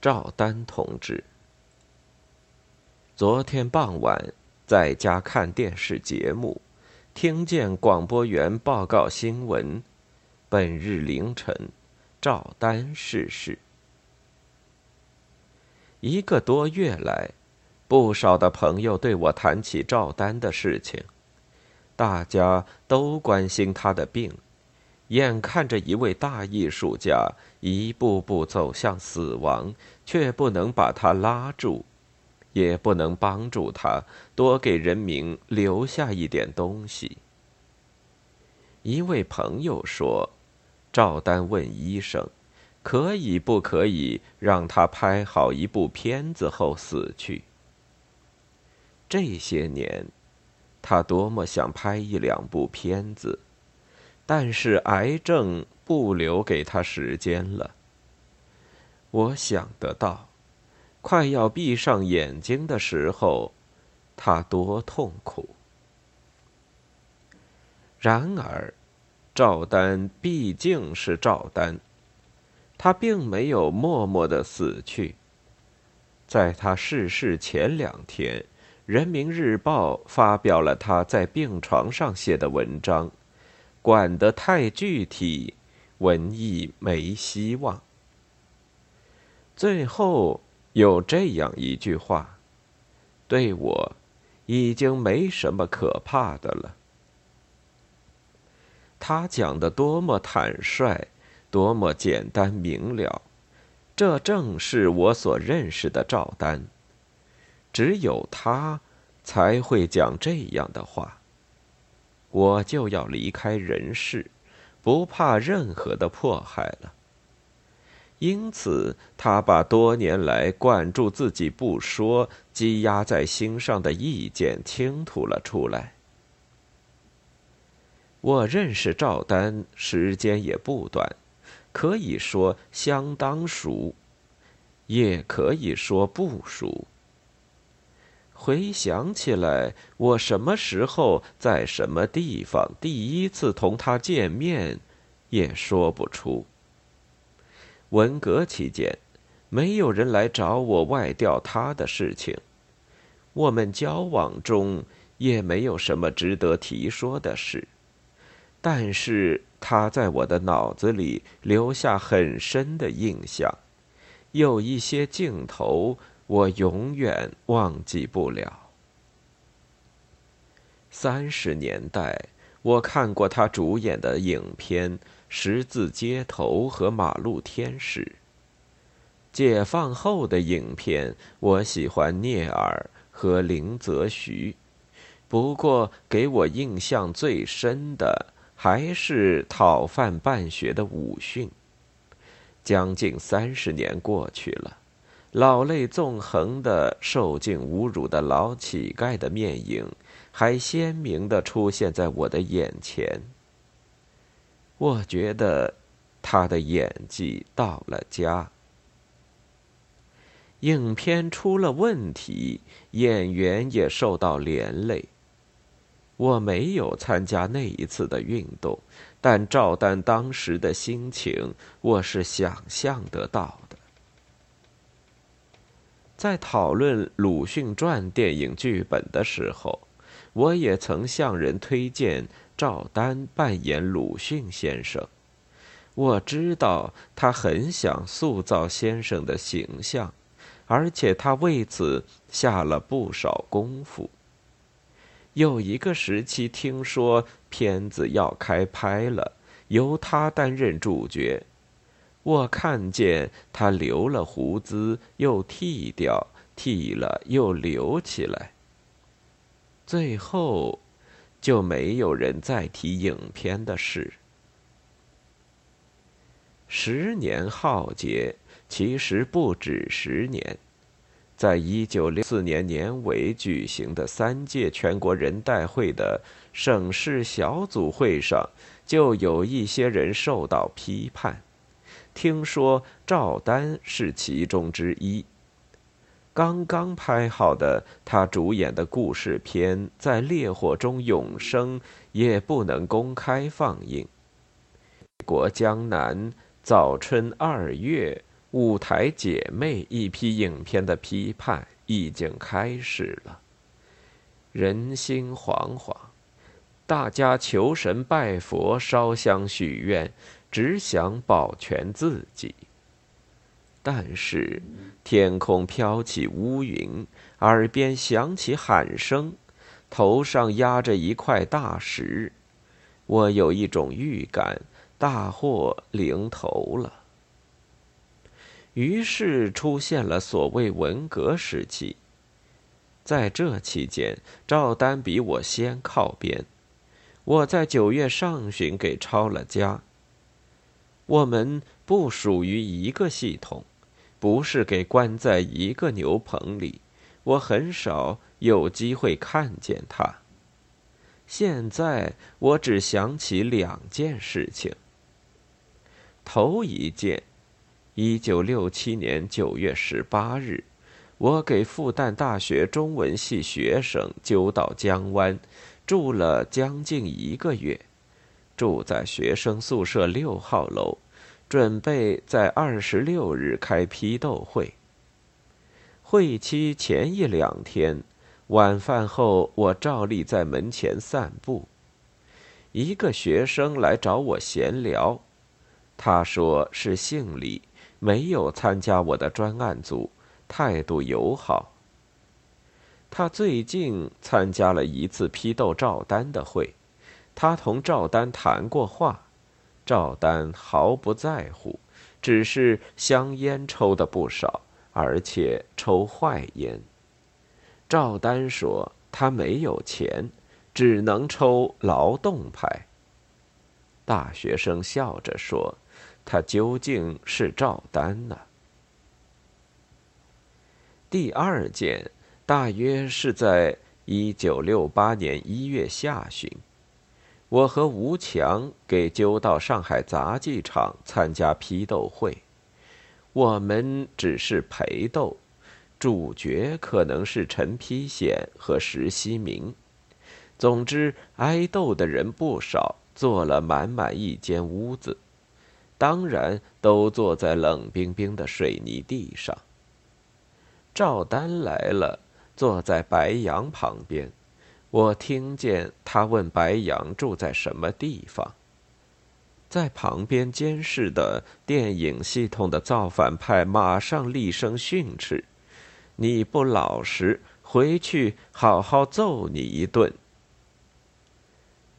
赵丹同志。昨天傍晚在家看电视节目，听见广播员报告新闻：本日凌晨，赵丹逝世。一个多月来，不少的朋友对我谈起赵丹的事情，大家都关心他的病。眼看着一位大艺术家一步步走向死亡，却不能把他拉住，也不能帮助他多给人民留下一点东西。一位朋友说：“赵丹问医生，可以不可以让他拍好一部片子后死去？这些年，他多么想拍一两部片子。”但是癌症不留给他时间了。我想得到，快要闭上眼睛的时候，他多痛苦。然而，赵丹毕竟是赵丹，他并没有默默的死去。在他逝世前两天，《人民日报》发表了他在病床上写的文章。管得太具体，文艺没希望。最后有这样一句话，对我已经没什么可怕的了。他讲的多么坦率，多么简单明了，这正是我所认识的赵丹。只有他才会讲这样的话。我就要离开人世，不怕任何的迫害了。因此，他把多年来管住自己不说、积压在心上的意见倾吐了出来。我认识赵丹时间也不短，可以说相当熟，也可以说不熟。回想起来，我什么时候在什么地方第一次同他见面，也说不出。文革期间，没有人来找我外调他的事情，我们交往中也没有什么值得提说的事，但是他在我的脑子里留下很深的印象，有一些镜头。我永远忘记不了。三十年代，我看过他主演的影片《十字街头》和《马路天使》。解放后的影片，我喜欢聂耳和林则徐，不过给我印象最深的还是讨饭办学的武训。将近三十年过去了。老泪纵横的、受尽侮辱的老乞丐的面影，还鲜明的出现在我的眼前。我觉得，他的演技到了家。影片出了问题，演员也受到连累。我没有参加那一次的运动，但赵丹当时的心情，我是想象得到。在讨论《鲁迅传》电影剧本的时候，我也曾向人推荐赵丹扮演鲁迅先生。我知道他很想塑造先生的形象，而且他为此下了不少功夫。有一个时期，听说片子要开拍了，由他担任主角。我看见他留了胡子，又剃掉；剃了又留起来。最后，就没有人再提影片的事。十年浩劫，其实不止十年。在一九六四年年尾举行的三届全国人代会的省市小组会上，就有一些人受到批判。听说赵丹是其中之一。刚刚拍好的他主演的故事片在烈火中永生，也不能公开放映。国江南早春二月，舞台姐妹一批影片的批判已经开始了。人心惶惶，大家求神拜佛、烧香许愿，只想保全自己。但是，天空飘起乌云，耳边响起喊声，头上压着一块大石，我有一种预感，大祸临头了。于是出现了所谓文革时期。在这期间，赵丹比我先靠边。我在九月上旬给抄了家。我们不属于一个系统，不是给关在一个牛棚里。我很少有机会看见他。现在我只想起两件事情。头一件，一九六七年九月十八日。我给复旦大学中文系学生揪到江湾，住了将近一个月，住在学生宿舍六号楼，准备在二十六日开批斗会。会期前一两天，晚饭后我照例在门前散步，一个学生来找我闲聊，他说是姓李，没有参加我的专案组。态度友好。他最近参加了一次批斗赵丹的会，他同赵丹谈过话，赵丹毫不在乎，只是香烟抽的不少，而且抽坏烟。赵丹说他没有钱，只能抽劳动派。大学生笑着说：“他究竟是赵丹呢？”第二件，大约是在一九六八年一月下旬，我和吴强给揪到上海杂技场参加批斗会。我们只是陪斗，主角可能是陈丕显和石西明。总之，挨斗的人不少，坐了满满一间屋子，当然都坐在冷冰冰的水泥地上。赵丹来了，坐在白杨旁边。我听见他问白杨住在什么地方。在旁边监视的电影系统的造反派马上厉声训斥：“你不老实，回去好好揍你一顿。”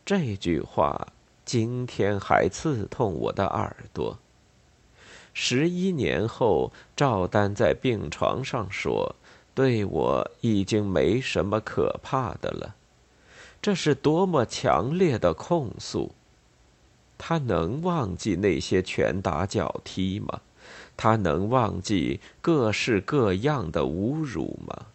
这句话今天还刺痛我的耳朵。十一年后，赵丹在病床上说：“对我已经没什么可怕的了。”这是多么强烈的控诉！他能忘记那些拳打脚踢吗？他能忘记各式各样的侮辱吗？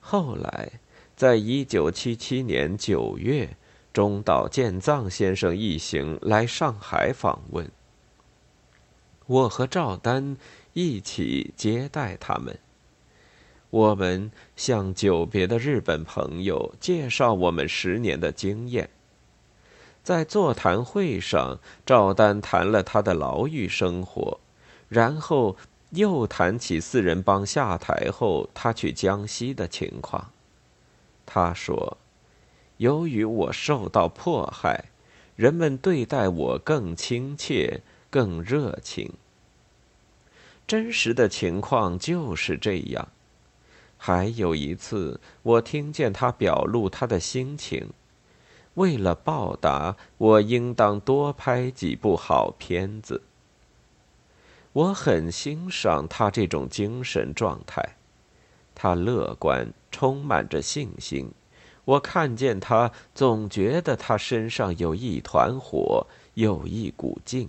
后来，在一九七七年九月，中岛健藏先生一行来上海访问。我和赵丹一起接待他们。我们向久别的日本朋友介绍我们十年的经验。在座谈会上，赵丹谈了他的牢狱生活，然后又谈起四人帮下台后他去江西的情况。他说：“由于我受到迫害，人们对待我更亲切。”更热情。真实的情况就是这样。还有一次，我听见他表露他的心情。为了报答，我应当多拍几部好片子。我很欣赏他这种精神状态。他乐观，充满着信心。我看见他，总觉得他身上有一团火，有一股劲。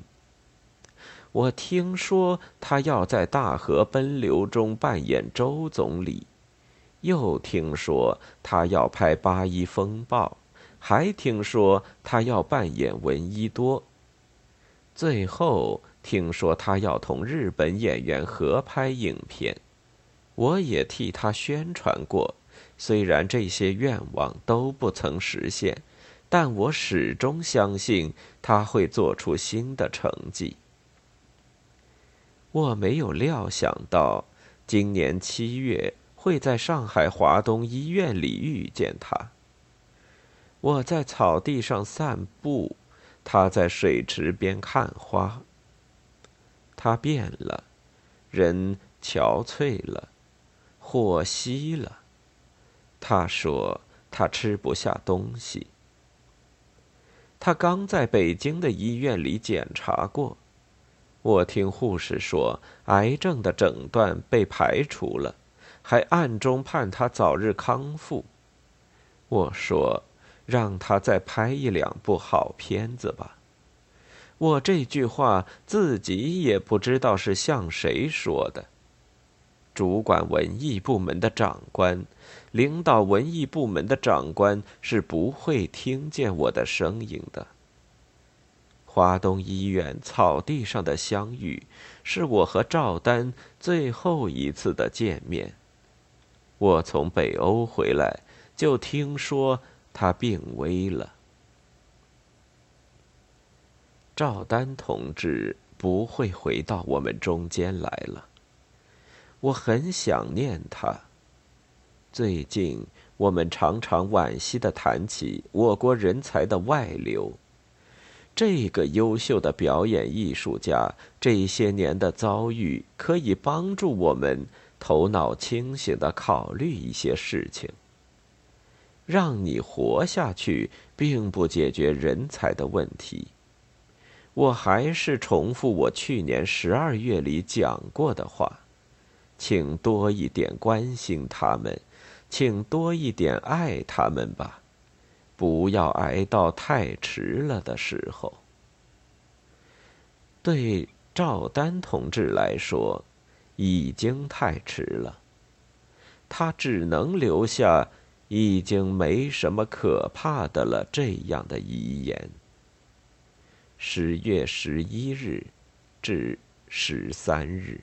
我听说他要在大河奔流中扮演周总理，又听说他要拍《八一风暴》，还听说他要扮演闻一多。最后听说他要同日本演员合拍影片，我也替他宣传过。虽然这些愿望都不曾实现，但我始终相信他会做出新的成绩。我没有料想到，今年七月会在上海华东医院里遇见他。我在草地上散步，他在水池边看花。他变了，人憔悴了，火熄了。他说他吃不下东西。他刚在北京的医院里检查过，我听护士说癌症的诊断被排除了，还暗中盼他早日康复。我说。让他再拍一两部好片子吧。我这句话自己也不知道是向谁说的。主管文艺部门的长官，领导文艺部门的长官是不会听见我的声音的。华东医院草地上的相遇，是我和赵丹最后一次的见面。我从北欧回来，就听说。他病危了，赵丹同志不会回到我们中间来了。我很想念他。最近我们常常惋惜的谈起我国人才的外流。这个优秀的表演艺术家这些年的遭遇，可以帮助我们头脑清醒的考虑一些事情。让你活下去，并不解决人才的问题。我还是重复我去年十二月里讲过的话，请多一点关心他们，请多一点爱他们吧，不要挨到太迟了的时候。对赵丹同志来说，已经太迟了，他只能留下。已经没什么可怕的了。这样的遗言。十月十一日至十三日。